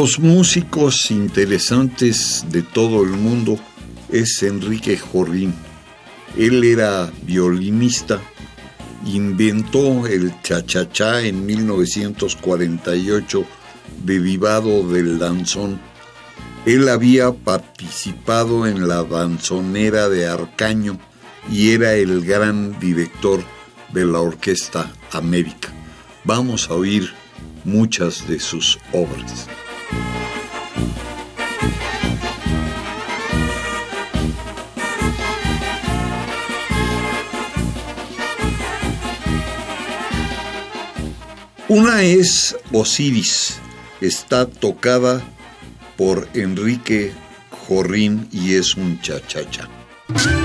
Los músicos interesantes de todo el mundo es Enrique Jorrín. Él era violinista, inventó el cha-cha-cha en 1948, derivado del danzón. Él había participado en la danzonera de Arcaño y era el gran director de la Orquesta América. Vamos a oír muchas de sus obras. Una es Osiris, está tocada por Enrique Jorrín y es un cha-cha-cha. Otra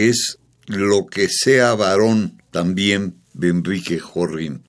es Lo que sea varón, también de Enrique Jorrín.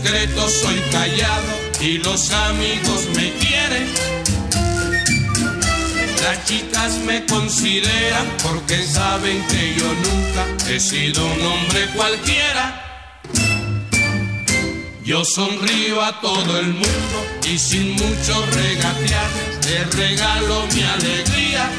Discreto, soy callado y los amigos me quieren. Las chicas me consideran porque saben que yo nunca he sido un hombre cualquiera. Yo sonrío a todo el mundo y sin mucho regatear le regalo mi alegría.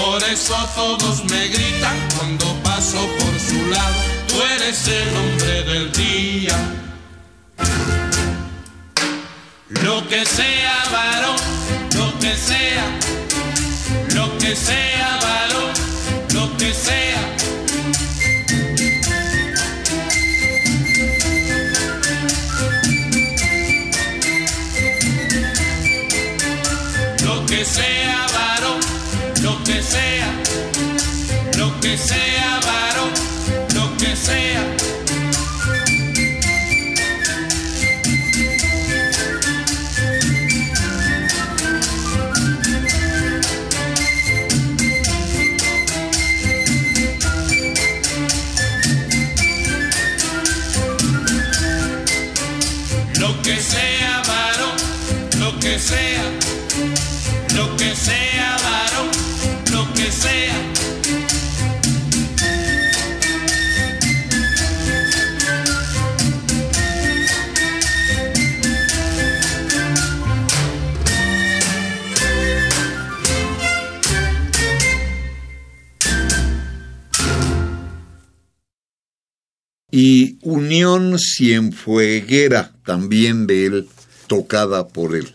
Por eso todos me gritan cuando paso por su lado, tú eres el hombre del día. Lo que sea varón, lo que sea, lo que sea Unión Cienfueguera, también de él, tocada por él.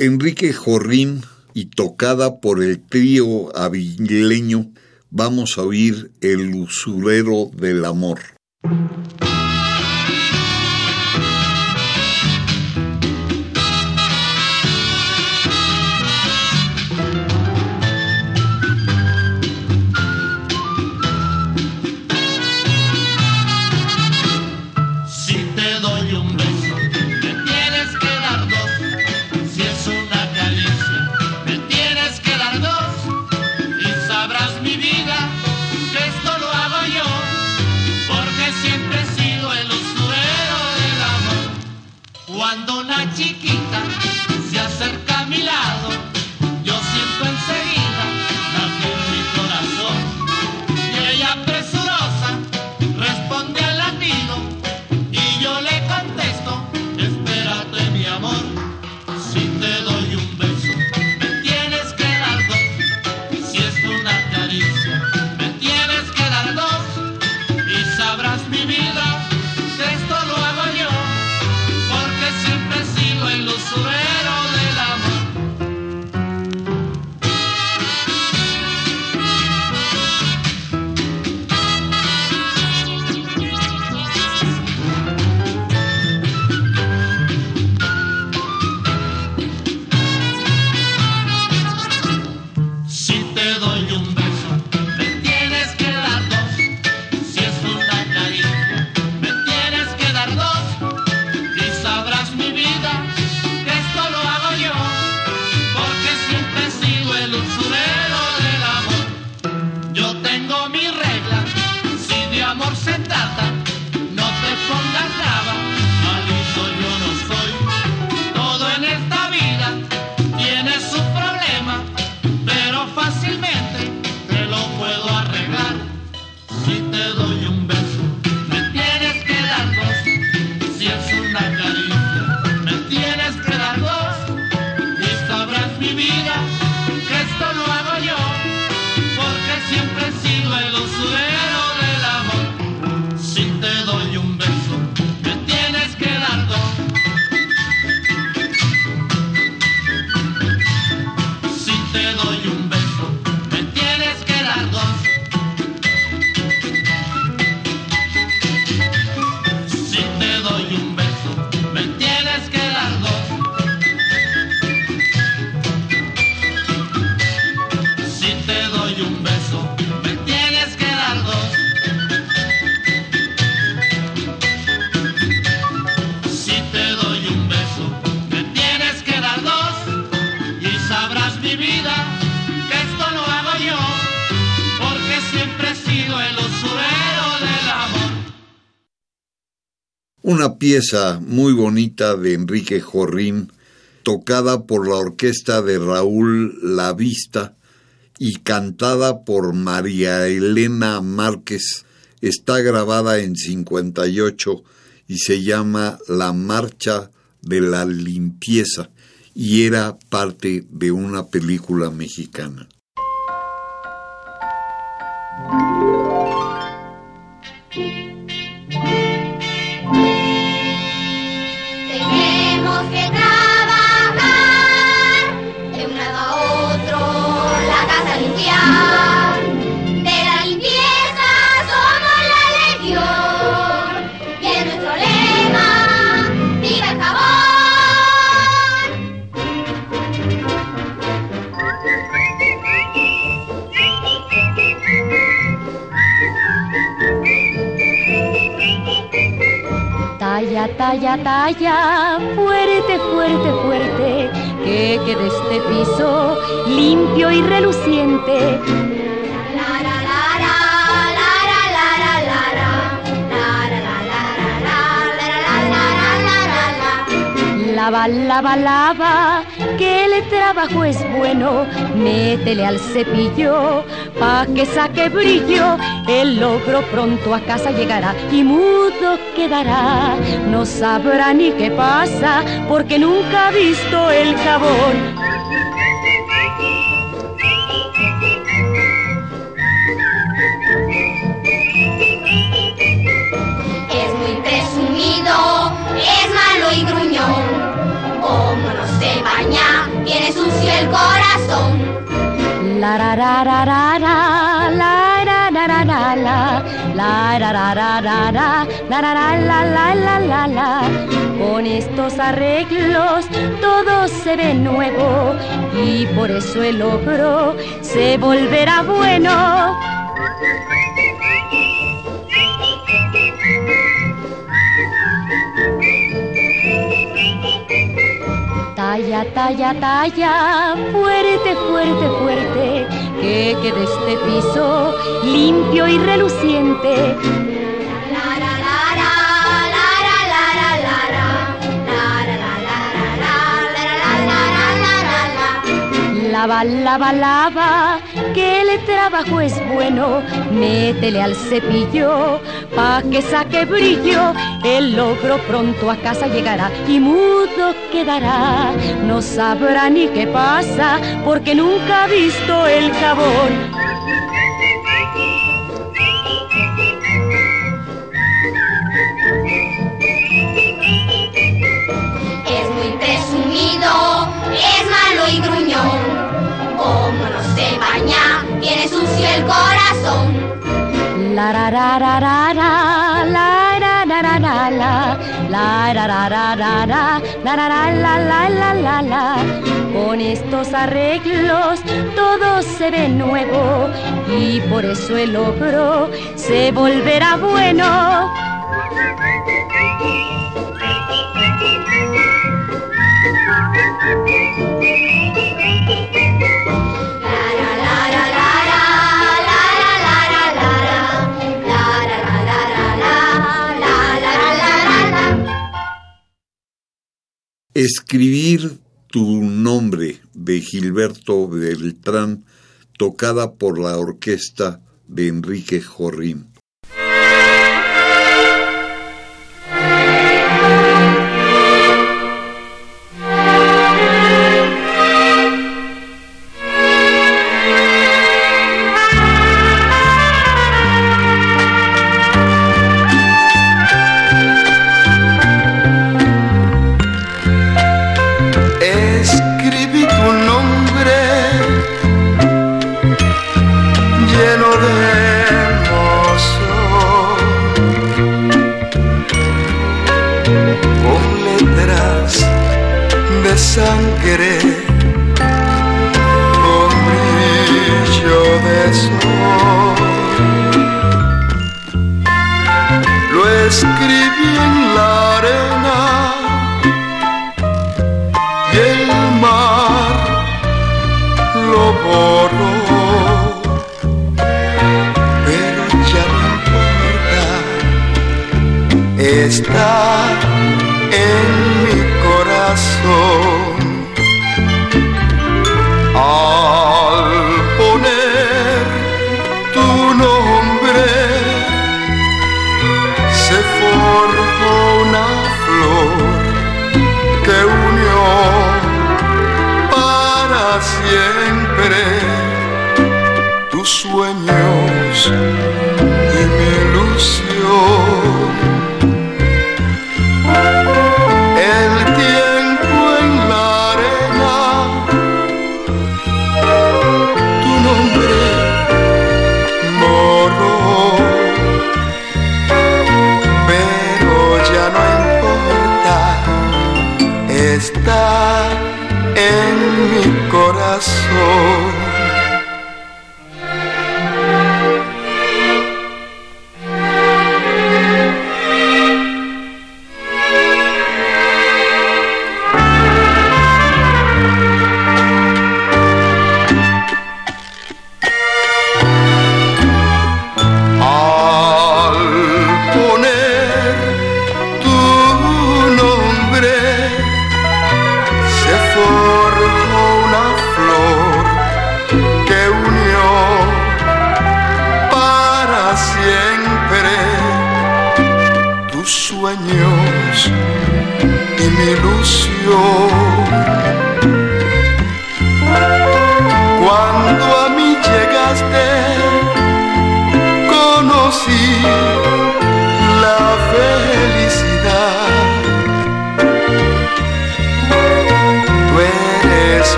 Enrique Jorrín y tocada por el trío avileño, vamos a oír El usurero del amor. Pieza muy bonita de Enrique Jorrín, tocada por la orquesta de Raúl Lavista y cantada por María Elena Márquez, está grabada en 58 y se llama La Marcha de la Limpieza y era parte de una película mexicana. Talla, talla, fuerte, fuerte, fuerte, que quede este piso limpio y reluciente lava, lava, lava, que el trabajo es bueno, métele al cepillo, pa' que saque brillo, el logro pronto a casa llegará y mudo quedará, no sabrá ni qué pasa, porque nunca ha visto el jabón. La ra ra ra ra ra, la ra ra ra ra la, la ra ra ra ra ra, la ra ra la la la la la. Con estos arreglos todo se ve nuevo y por eso el logro se volverá bueno. Talla, talla, talla, fuerte, fuerte, fuerte, que quede este piso limpio y reluciente. Lava, lava, lava, que el trabajo es bueno, métele al cepillo, pa' que saque brillo, el logro pronto a casa llegará y mudo quedará, no sabrá ni qué pasa, porque nunca ha visto el jabón. Es muy presumido, es malo y gruñón. Como no se baña, tiene sucio el corazón. La ra ra ra ra ra, la ra ra ra ra la, la ra ra ra ra ra, la ra ra la la la la la. Con estos arreglos todo se ve nuevo y por eso el logro se volverá bueno. Escribir tu nombre de Gilberto Beltrán, tocada por la orquesta de Enrique Jorrín.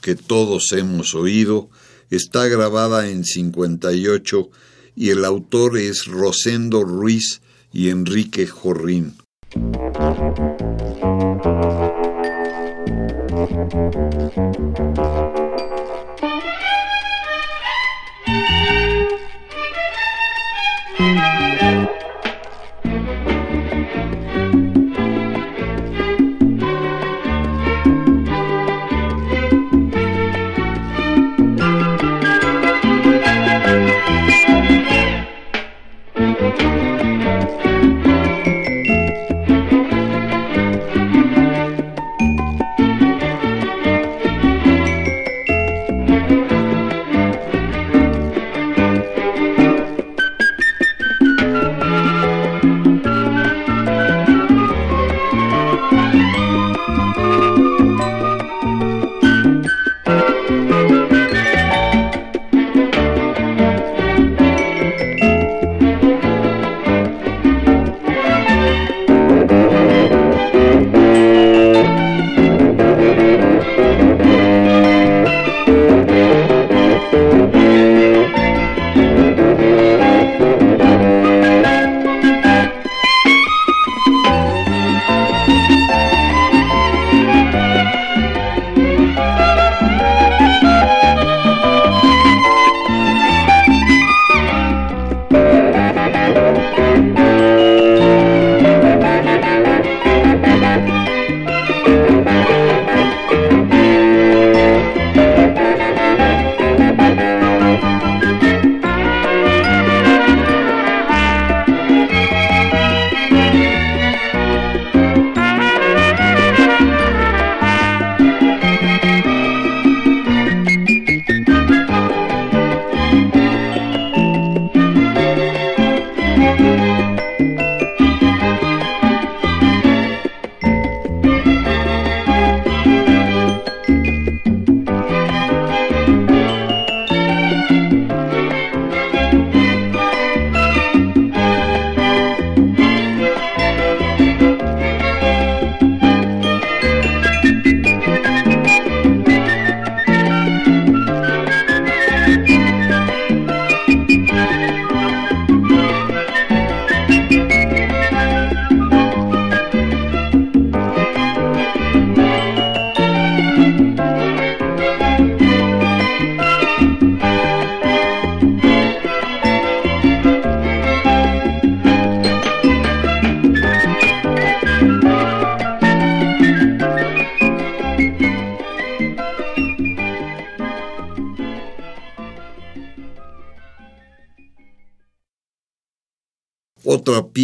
Que todos hemos oído está grabada en 58 y el autor es Rosendo Ruiz y Enrique Jorrín.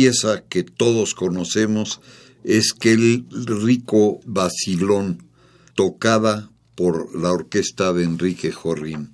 pieza que todos conocemos es que el rico vacilón, tocada por la orquesta de Enrique Jorrín.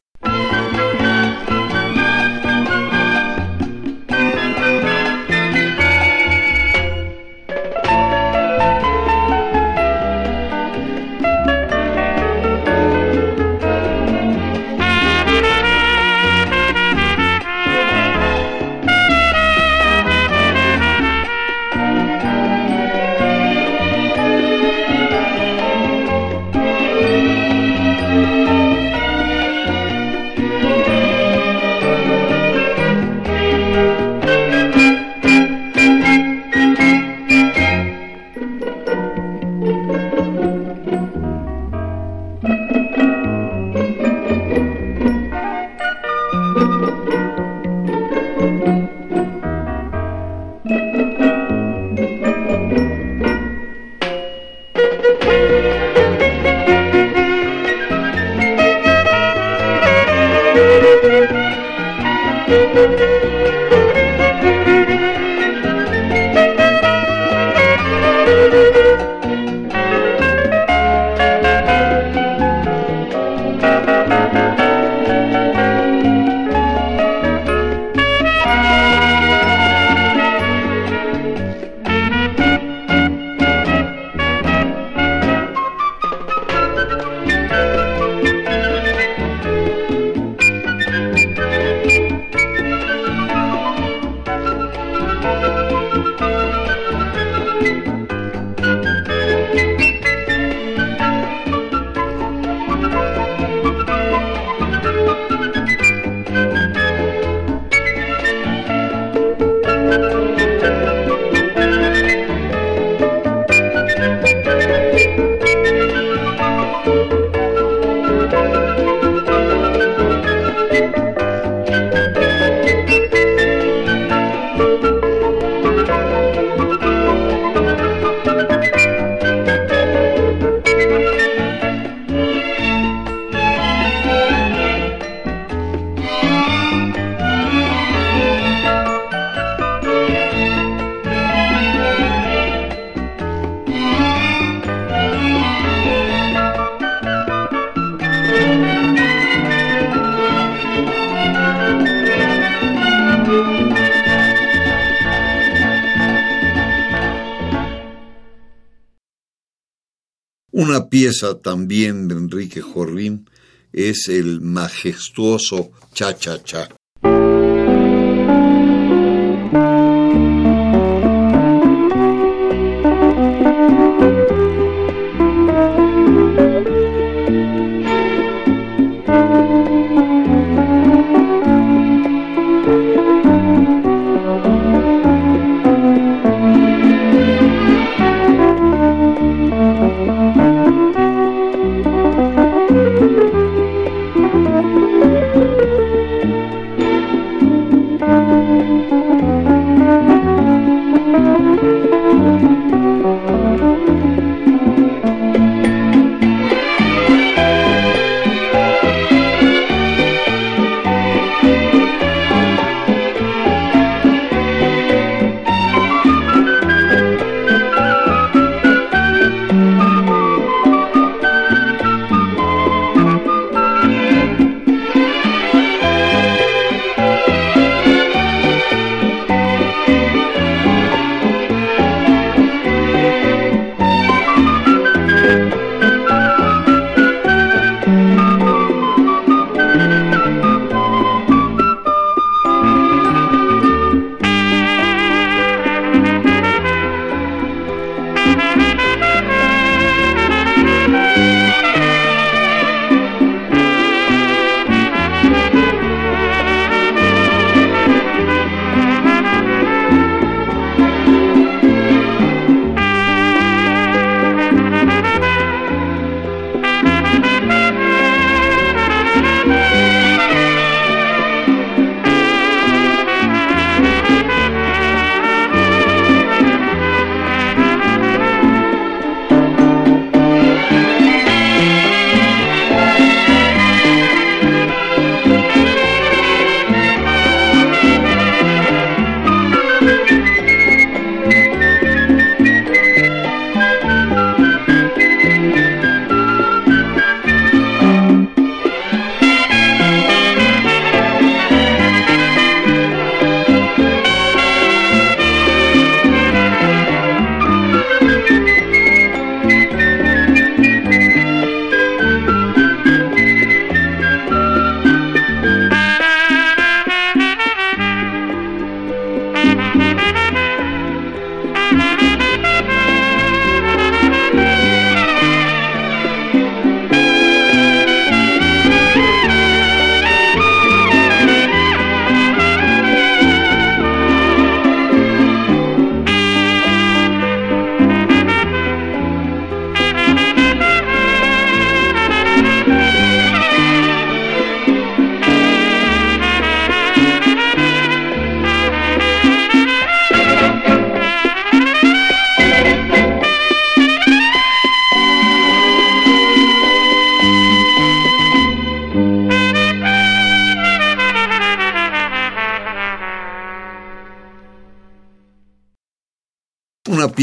También de Enrique Jorrín es el majestuoso Cha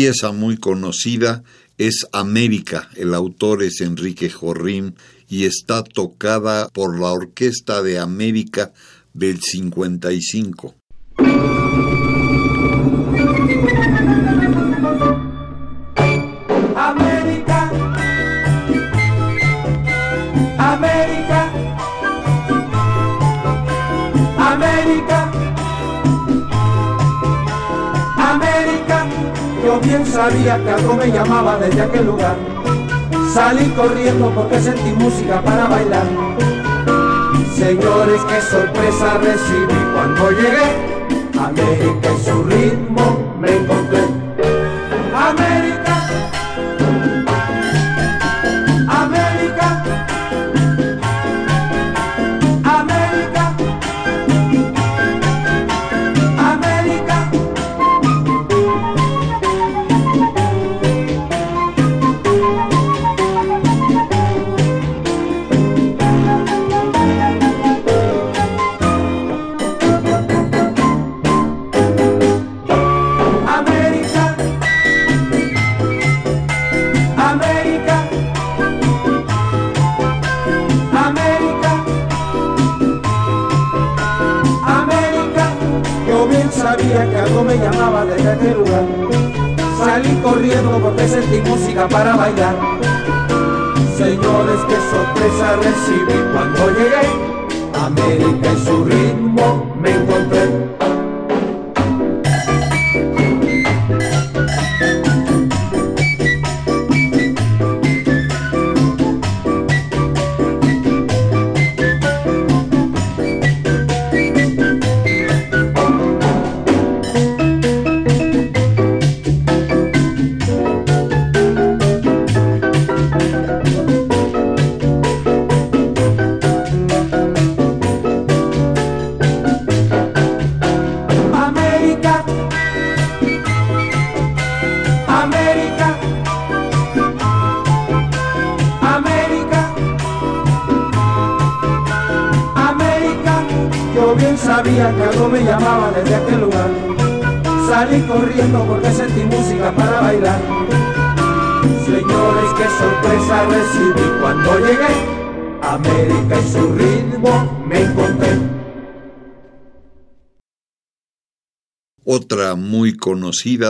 pieza muy conocida es América, el autor es Enrique Jorrín y está tocada por la Orquesta de América del 55. Sabía que algo me llamaba desde aquel lugar. Salí corriendo porque sentí música para bailar. Señores, qué sorpresa recibí cuando llegué. América y su ritmo me encontré.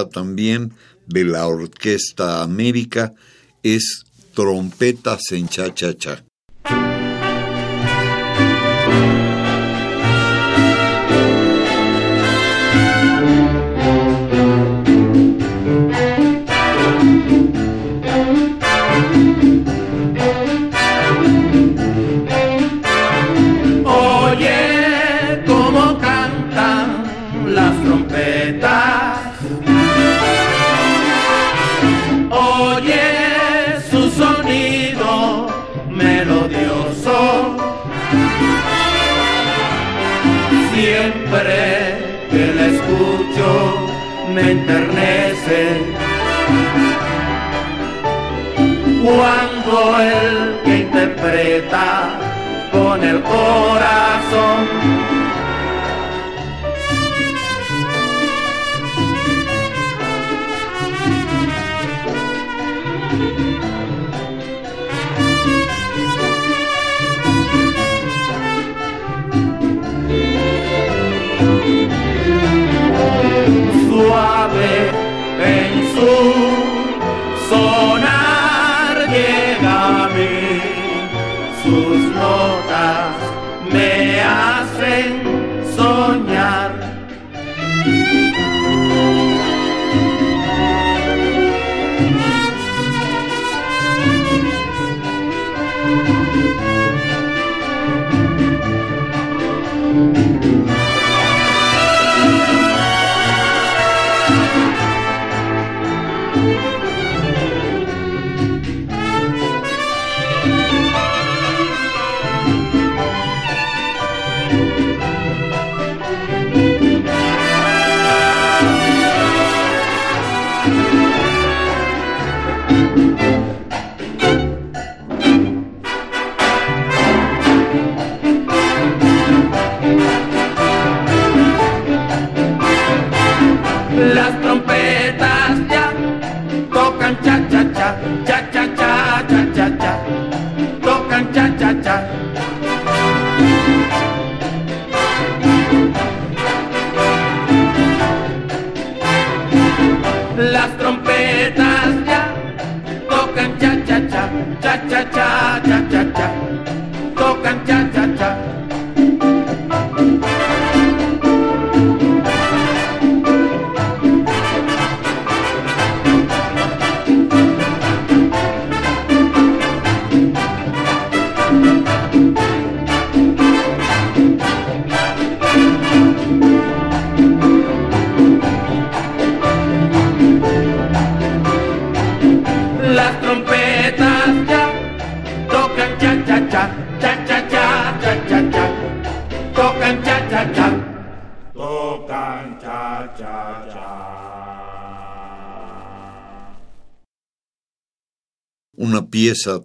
también de la Orquesta América es Trompetas en Cha-Cha-Cha.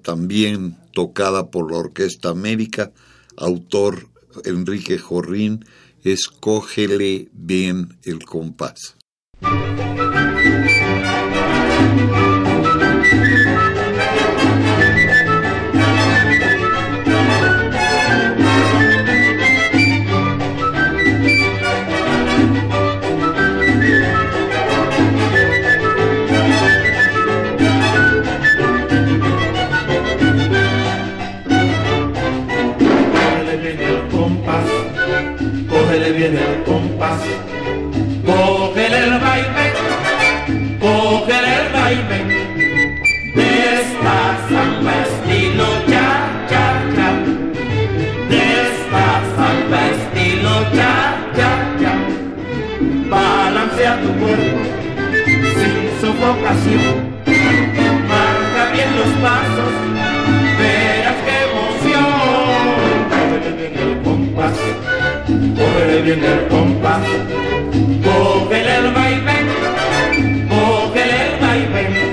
también tocada por la Orquesta América, autor Enrique Jorrín, Escógele bien el compás. Bien el compás, cógele el baile, cógele el baile.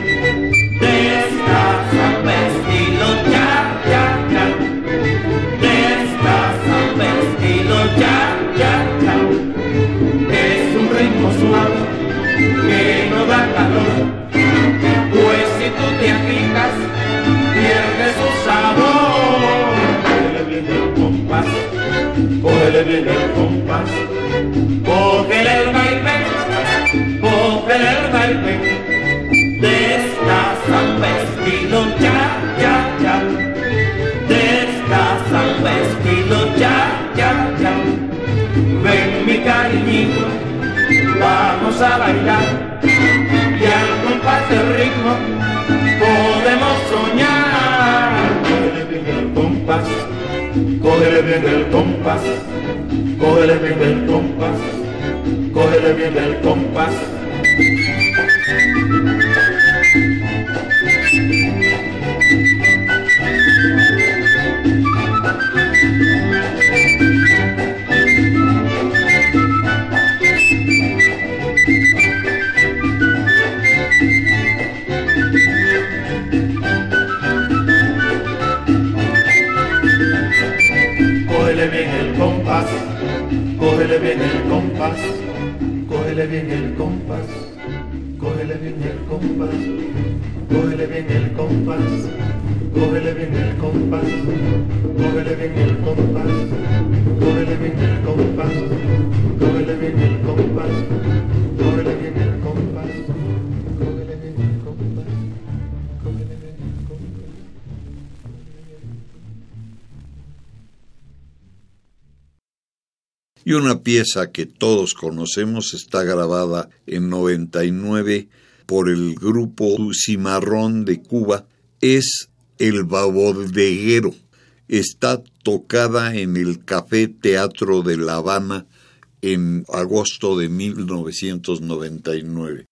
De esta samba estilo cha cha cha, de esta samba estilo cha cha cha. Es un ritmo suave que no da calor, pues si tú te agitas, pierde su sabor. Cógele bien el compás, cógele bien el compás, vamos a bailar y al compás del ritmo podemos soñar. Cógele bien el compás, cógele bien el compás, cógele bien el compás, cógele bien el compás. Compás, cógele bien el compás, cógele bien el compás, cógele bien el compás, cógele bien el compás, cógele bien el compás, cógele bien el compás, cógele bien el compás, Y una pieza que todos conocemos está grabada en 99 por el grupo Cimarrón de Cuba. Es El Babodeguero. Está tocada en el Café Teatro de La Habana en agosto de 1999.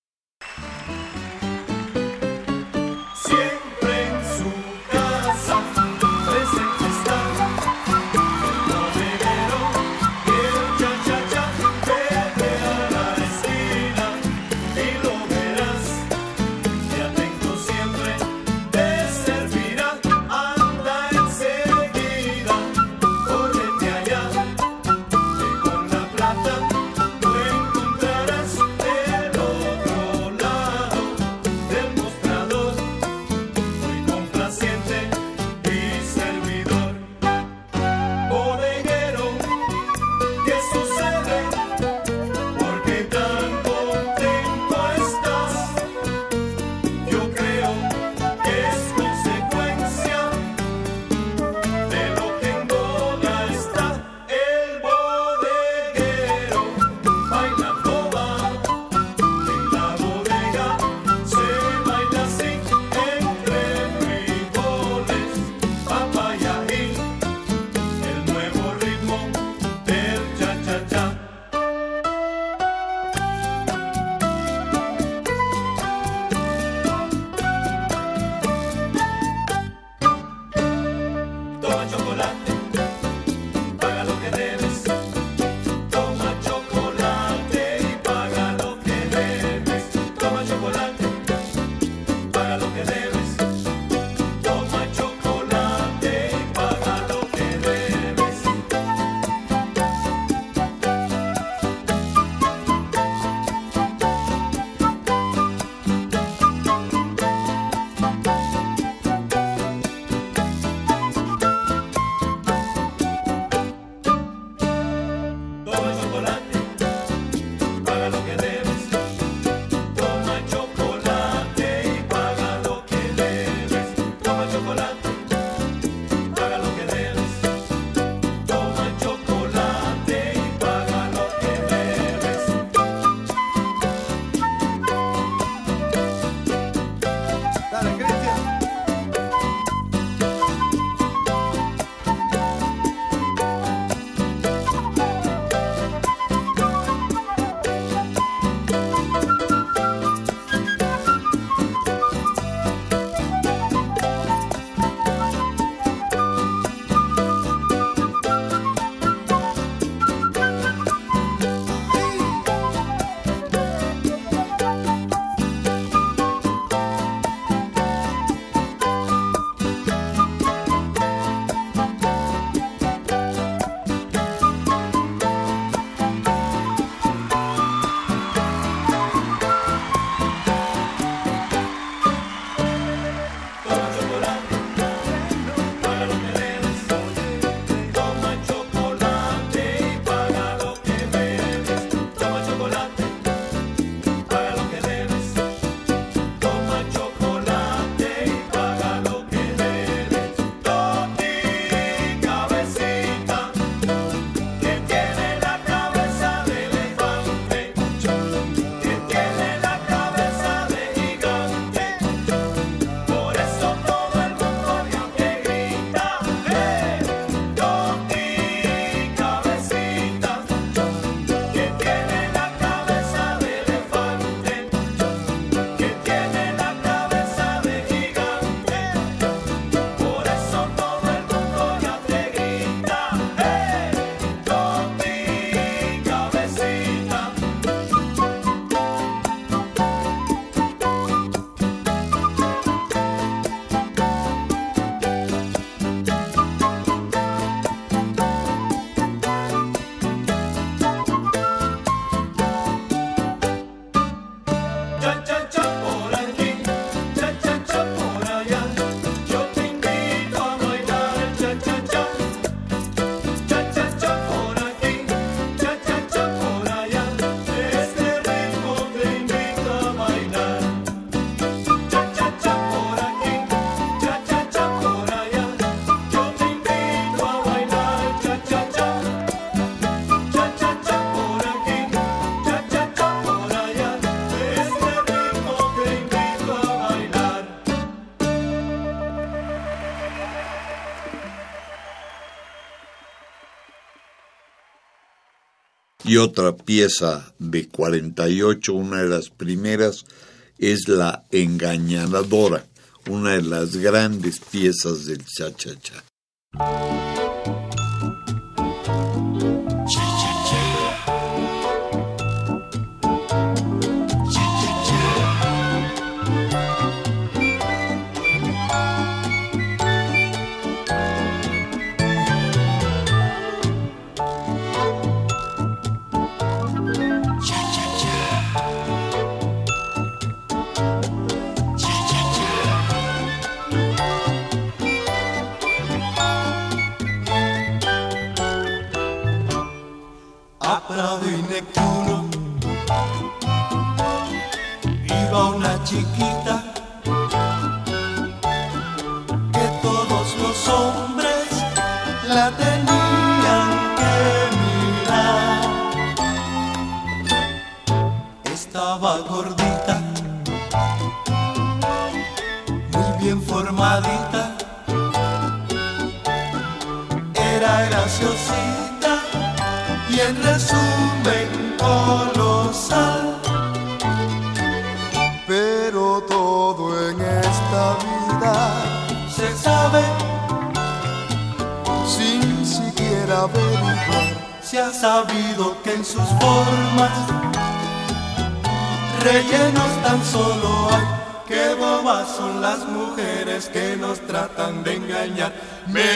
Y otra pieza de 48, una de las primeras, es La Engañadora, una de las grandes piezas del cha-cha-cha.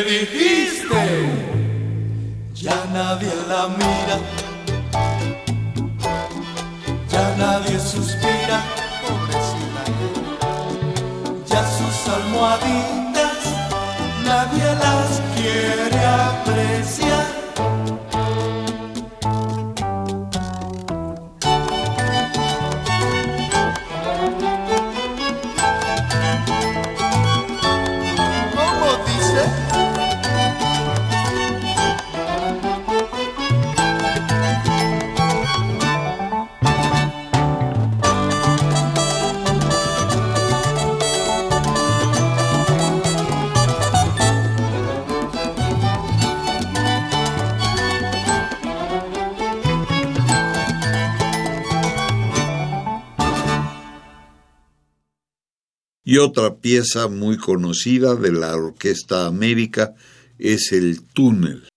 Lady. Y otra pieza muy conocida de la Orquesta América es el túnel.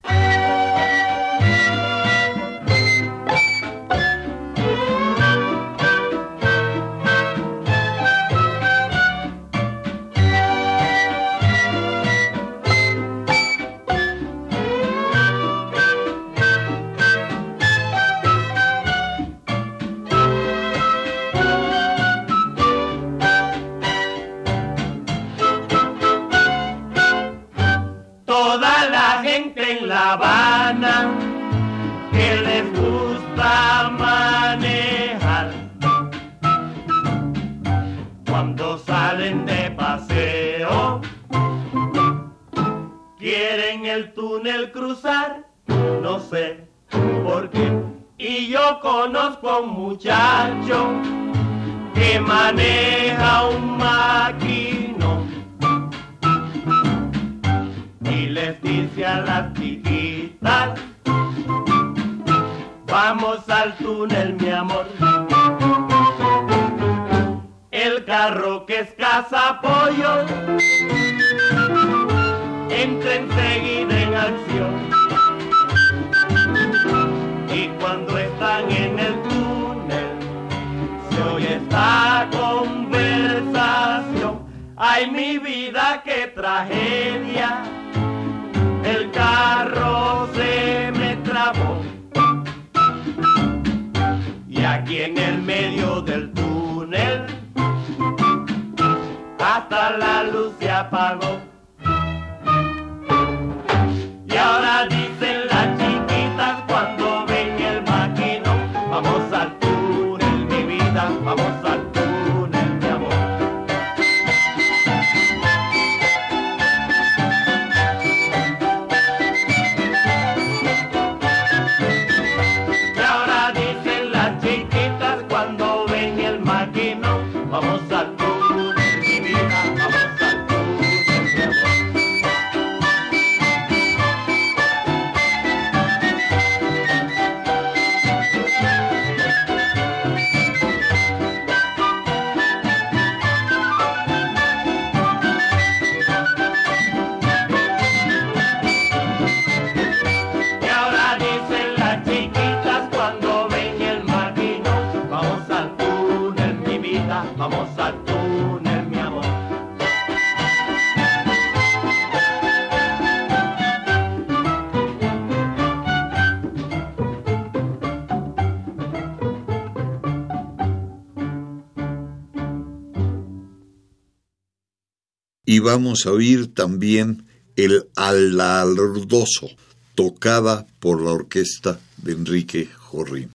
hoy esta conversación. Ay, mi vida, qué tragedia. El carro se me trabó. Y aquí en el medio del túnel, hasta la luz se apagó. Y vamos a oír también el Alardoso, tocada por la orquesta de Enrique Jorrín.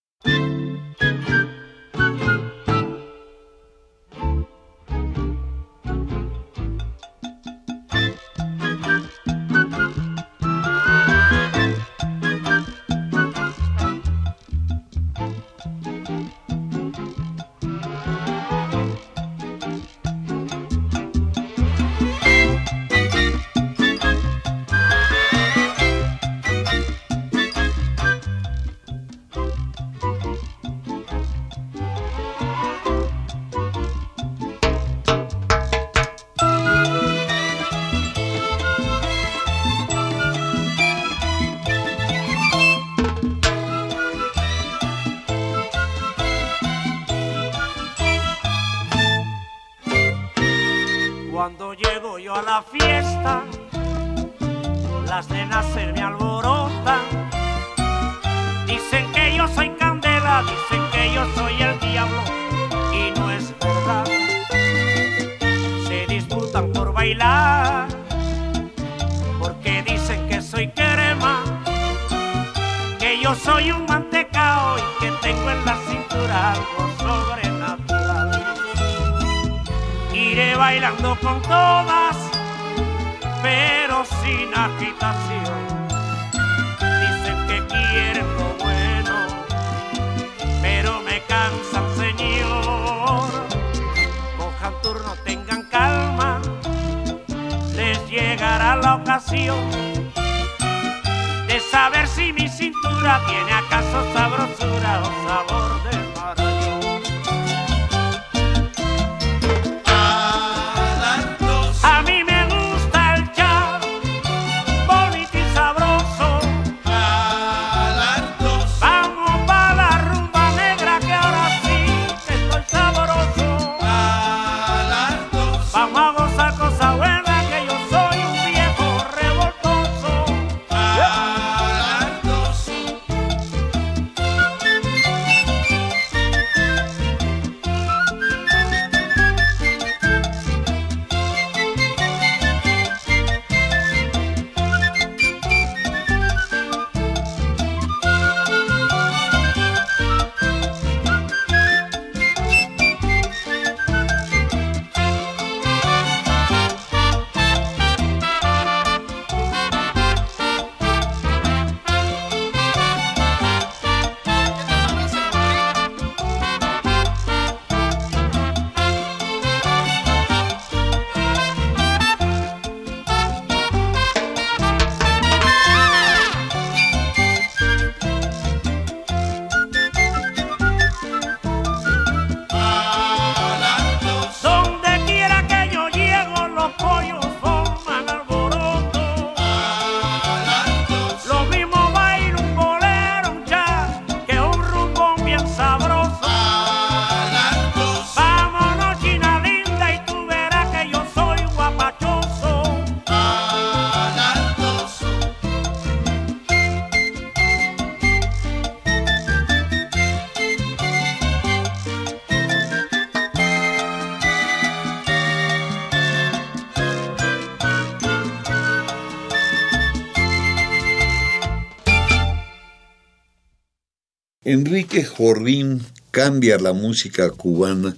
Enrique Jorrín cambia la música cubana,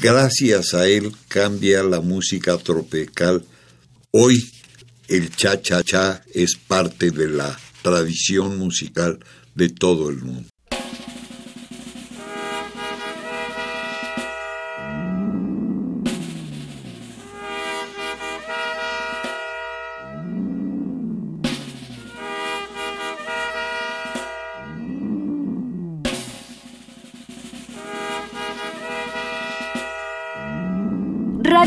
gracias a él cambia la música tropical. Hoy el cha-cha-cha es parte de la tradición musical de todo el mundo.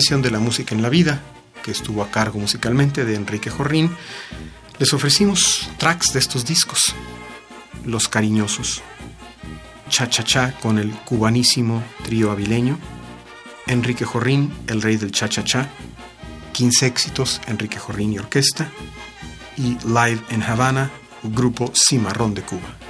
De la música en la vida, que estuvo a cargo musicalmente de Enrique Jorrín, les ofrecimos tracks de estos discos, Los Cariñosos, Cha Cha Cha con el cubanísimo trío avileño, Enrique Jorrín, el rey del Cha Cha Cha, 15 éxitos, Enrique Jorrín y Orquesta, y Live en Havana, grupo Cimarrón de Cuba.